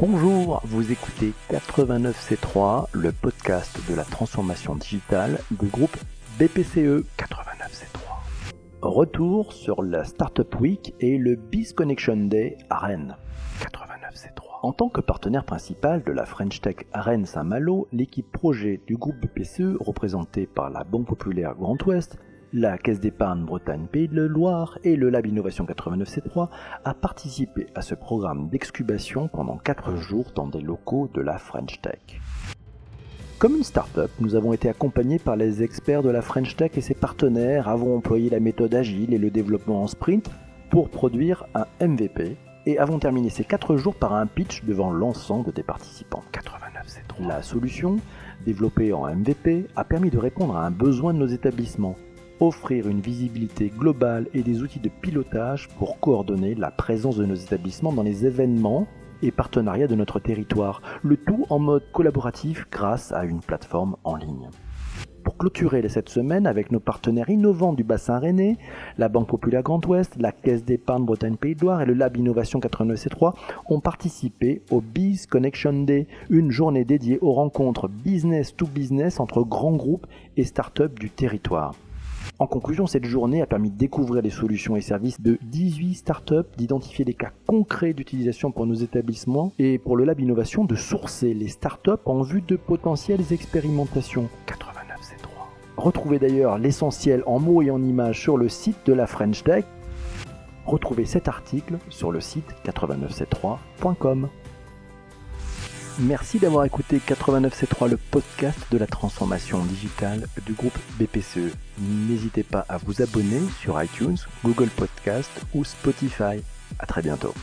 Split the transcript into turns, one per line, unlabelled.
Bonjour, vous écoutez 89C3, le podcast de la transformation digitale du groupe BPCE 89C3. Retour sur la Startup Week et le Biz Connection Day à Rennes. 89C3. En tant que partenaire principal de la French Tech à Rennes Saint-Malo, l'équipe projet du groupe BPCE, représentée par la Banque Populaire Grand Ouest, la Caisse d'épargne Bretagne Pays de Loire et le Lab Innovation 89C3 a participé à ce programme d'excubation pendant 4 jours dans des locaux de la French Tech. Comme une start-up, nous avons été accompagnés par les experts de la French Tech et ses partenaires avons employé la méthode agile et le développement en sprint pour produire un MVP et avons terminé ces 4 jours par un pitch devant l'ensemble des participants. 89C3. La solution, développée en MVP, a permis de répondre à un besoin de nos établissements offrir une visibilité globale et des outils de pilotage pour coordonner la présence de nos établissements dans les événements et partenariats de notre territoire, le tout en mode collaboratif grâce à une plateforme en ligne. Pour clôturer cette semaine avec nos partenaires innovants du bassin rennais, la Banque Populaire Grand Ouest, la Caisse d'épargne Bretagne Pays de Loire et le Lab Innovation 89C3 ont participé au Biz Connection Day, une journée dédiée aux rencontres business to business entre grands groupes et start-up du territoire. En conclusion, cette journée a permis de découvrir les solutions et services de 18 startups, d'identifier des cas concrets d'utilisation pour nos établissements et pour le Lab Innovation de sourcer les startups en vue de potentielles expérimentations. 89C3. Retrouvez d'ailleurs l'essentiel en mots et en images sur le site de la French Tech. Retrouvez cet article sur le site 89c3.com. Merci d'avoir écouté 89C3, le podcast de la transformation digitale du groupe BPCE. N'hésitez pas à vous abonner sur iTunes, Google Podcast ou Spotify. À très bientôt.